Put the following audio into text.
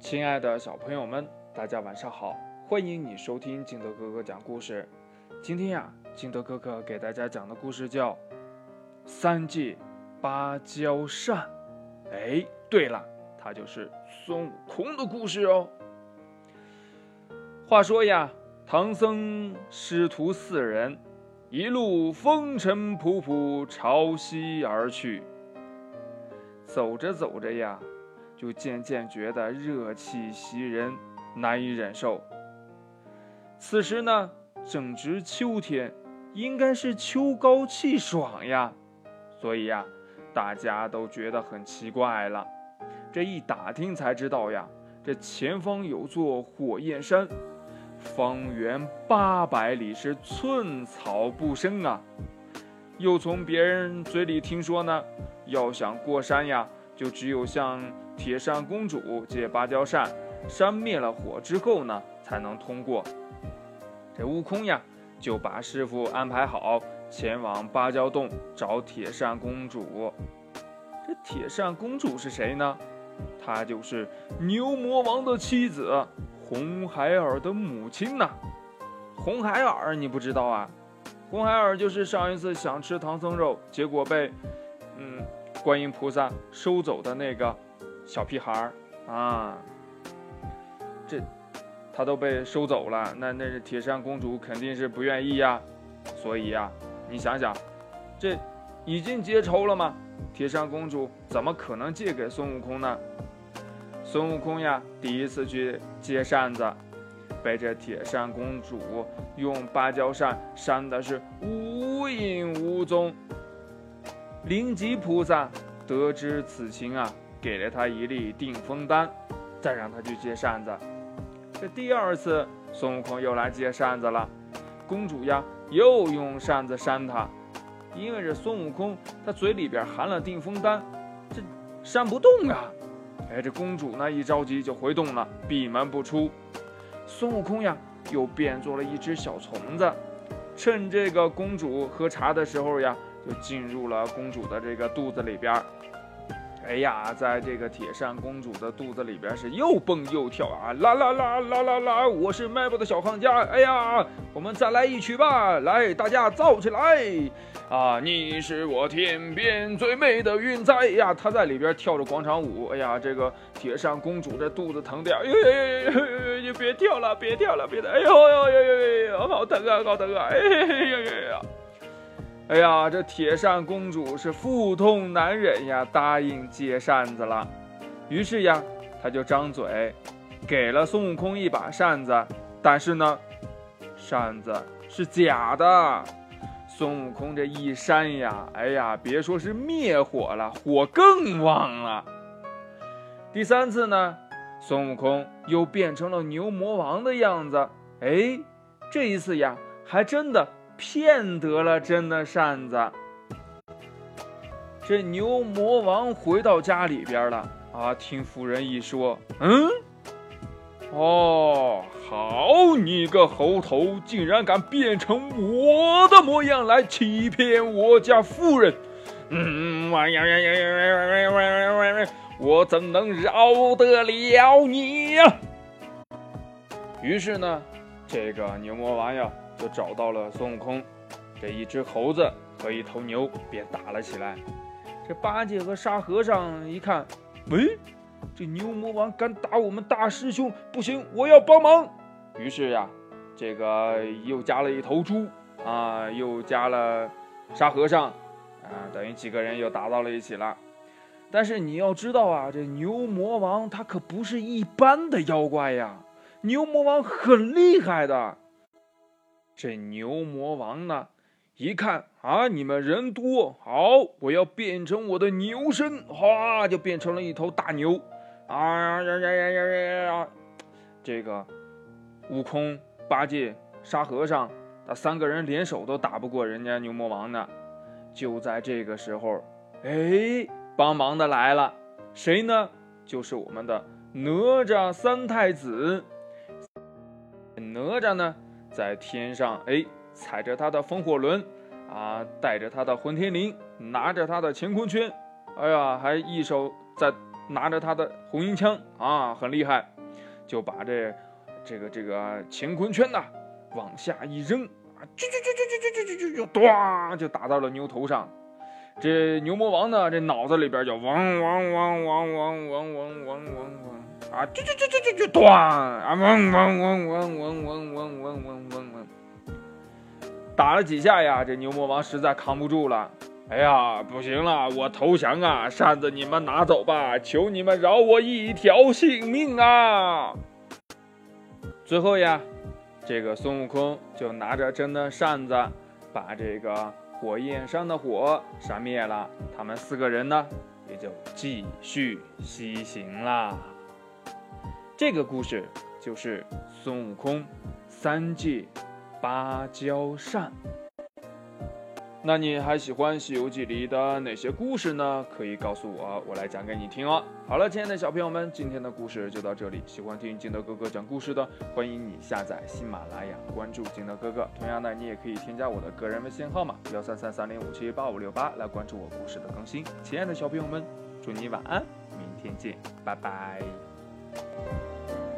亲爱的小朋友们，大家晚上好！欢迎你收听金德哥哥讲故事。今天呀，金德哥哥给大家讲的故事叫《三界芭蕉扇》。哎，对了，它就是孙悟空的故事哦。话说呀，唐僧师徒四人一路风尘仆仆朝西而去，走着走着呀。就渐渐觉得热气袭人，难以忍受。此时呢，正值秋天，应该是秋高气爽呀，所以呀，大家都觉得很奇怪了。这一打听才知道呀，这前方有座火焰山，方圆八百里是寸草不生啊。又从别人嘴里听说呢，要想过山呀，就只有像。铁扇公主借芭蕉扇，扇灭了火之后呢，才能通过。这悟空呀，就把师傅安排好，前往芭蕉洞找铁扇公主。这铁扇公主是谁呢？她就是牛魔王的妻子，红孩儿的母亲呐。红孩儿你不知道啊？红孩儿就是上一次想吃唐僧肉，结果被嗯观音菩萨收走的那个。小屁孩儿啊，这他都被收走了，那那是铁扇公主肯定是不愿意呀。所以呀，你想想，这已经结仇了吗？铁扇公主怎么可能借给孙悟空呢？孙悟空呀，第一次去接扇子，被这铁扇公主用芭蕉扇扇的是无影无踪。灵吉菩萨得知此情啊。给了他一粒定风丹，再让他去接扇子。这第二次，孙悟空又来接扇子了。公主呀，又用扇子扇他，因为这孙悟空他嘴里边含了定风丹，这扇不动啊。哎，这公主呢一着急就回洞了，闭门不出。孙悟空呀，又变做了一只小虫子，趁这个公主喝茶的时候呀，就进入了公主的这个肚子里边。哎呀，在这个铁扇公主的肚子里边是又蹦又跳啊！啦啦啦啦啦啦！我是迈步的小康家。哎呀，我们再来一曲吧！来，大家造起来！啊，你是我天边最美的云彩呀！她在里边跳着广场舞。哎呀，这个铁扇公主这肚子疼的呀！哎呀呀呀！你别跳了，别跳了，别！哎呦呦呦呦呦！好疼啊，好疼啊！哎呀呀呀！哎呀，这铁扇公主是腹痛难忍呀，答应接扇子了。于是呀，她就张嘴，给了孙悟空一把扇子。但是呢，扇子是假的。孙悟空这一扇呀，哎呀，别说是灭火了，火更旺了。第三次呢，孙悟空又变成了牛魔王的样子。哎，这一次呀，还真的。骗得了真的扇子，这牛魔王回到家里边了啊！听夫人一说，嗯，哦，好你个猴头，竟然敢变成我的模样来欺骗我家夫人！嗯，呀呀呀呀呀呀呀！我怎能饶得了你呀？于是呢，这个牛魔王呀。就找到了孙悟空，这一只猴子和一头牛便打了起来。这八戒和沙和尚一看，喂，这牛魔王敢打我们大师兄，不行，我要帮忙。于是呀，这个又加了一头猪啊，又加了沙和尚啊，等于几个人又打到了一起了。但是你要知道啊，这牛魔王他可不是一般的妖怪呀，牛魔王很厉害的。这牛魔王呢，一看啊，你们人多，好，我要变成我的牛身，哗，就变成了一头大牛，啊呀呀呀呀呀呀！这个悟空、八戒、沙和尚，他三个人联手都打不过人家牛魔王呢。就在这个时候，哎，帮忙的来了，谁呢？就是我们的哪吒三太子。哪吒呢？在天上，哎，踩着他的风火轮，啊，带着他的混天绫，拿着他的乾坤圈，哎呀，还一手在拿着他的红缨枪啊，很厉害，就把这这个这个乾坤圈呐往下一扔啊，就就就就就就就就就咣，就打到了牛头上。这牛魔王呢，这脑子里边就嗡嗡嗡嗡嗡嗡嗡嗡嗡嗡啊，就就就就就就咣啊，嗡嗡嗡嗡嗡嗡嗡嗡嗡嗡嗡，打了几下呀，这牛魔王实在扛不住了。哎呀，不行了，我投降啊！扇子你们拿走吧，求你们饶我一条性命啊！最后呀，这个孙悟空就拿着真的扇子，把这个火焰山的火扇灭了。他们四个人呢，也就继续西行啦。这个故事就是孙悟空三借芭蕉扇。那你还喜欢《西游记》里的哪些故事呢？可以告诉我，我来讲给你听哦。好了，亲爱的小朋友们，今天的故事就到这里。喜欢听金德哥哥讲故事的，欢迎你下载喜马拉雅，关注金德哥哥。同样呢，你也可以添加我的个人微信号码幺三三三零五七八五六八来关注我故事的更新。亲爱的小朋友们，祝你晚安，明天见，拜拜。うん。